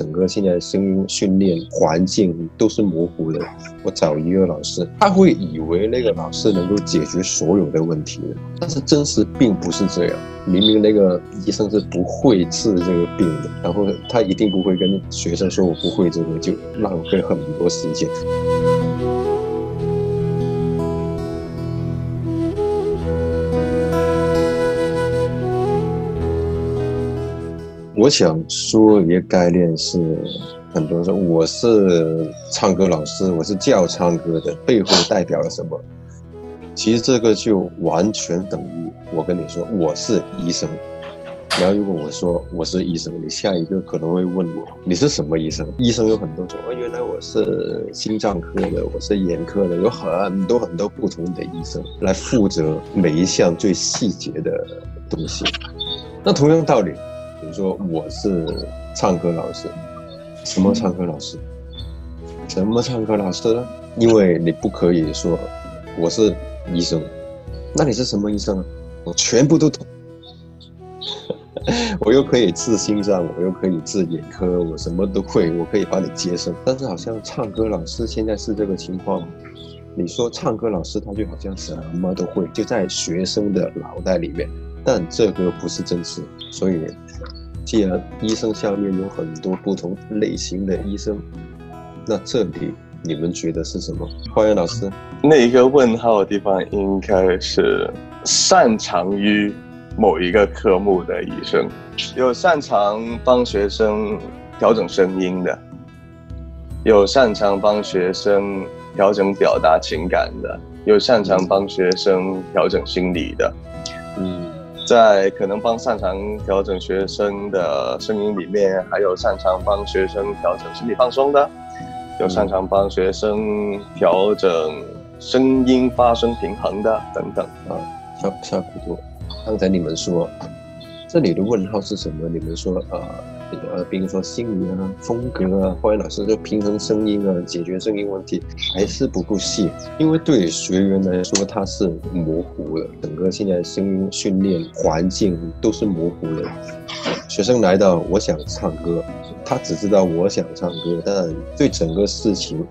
整个现在声音训练环境都是模糊的。我找一个老师，他会以为那个老师能够解决所有的问题的，但是真实并不是这样。明明那个医生是不会治这个病的，然后他一定不会跟学生说我不会这个，就浪费很多时间。我想说一个概念是，很多人说我是唱歌老师，我是教唱歌的，背后代表了什么？其实这个就完全等于我跟你说我是医生。然后如果我说我是医生，你下一个可能会问我你是什么医生？医生有很多种，原来我是心脏科的，我是眼科的，有很多很多不同的医生来负责每一项最细节的东西。那同样道理。说我是唱歌老师，什么唱歌老师？什么唱歌老师呢？因为你不可以说我是医生，那你是什么医生啊？我全部都懂，我又可以治心脏，我又可以治眼科，我什么都会，我可以帮你接生。但是好像唱歌老师现在是这个情况，你说唱歌老师他就好像什么都会，就在学生的脑袋里面。但这个不是真实，所以既然医生下面有很多不同类型的医生，那这里你们觉得是什么？花园老师，那一个问号的地方应该是擅长于某一个科目的医生，有擅长帮学生调整声音的，有擅长帮学生调整表达情感的，有擅长帮学生调整心理的，嗯。在可能帮擅长调整学生的声音里面，还有擅长帮学生调整心理放松的，有擅长帮学生调整声音发声平衡的等等啊，差差不多。刚才你们说，这里的问号是什么？你们说呃。呃，比如说心理啊、风格啊，花园老师就平衡声音啊，解决声音问题，还是不够细。因为对学员来说，他是模糊的，整个现在声音训练环境都是模糊的。学生来到，我想唱歌，他只知道我想唱歌，但对整个事情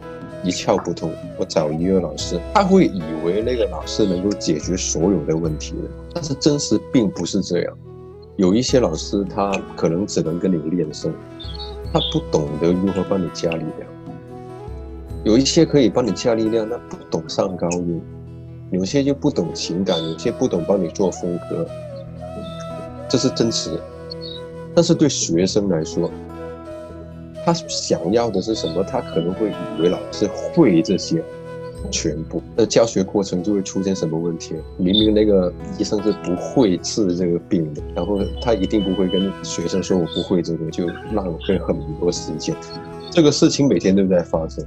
一窍不通。我找音乐老师，他会以为那个老师能够解决所有的问题的，但是真实并不是这样。有一些老师，他可能只能跟你练声，他不懂得如何帮你加力量；有一些可以帮你加力量，那不懂上高音；有些就不懂情感，有些不懂帮你做风格，这是真实的。但是对学生来说，他想要的是什么？他可能会以为老师会这些。全部，那教学过程就会出现什么问题？明明那个医生是不会治这个病的，然后他一定不会跟学生说我不会这个，就浪费很多时间。这个事情每天都在发生。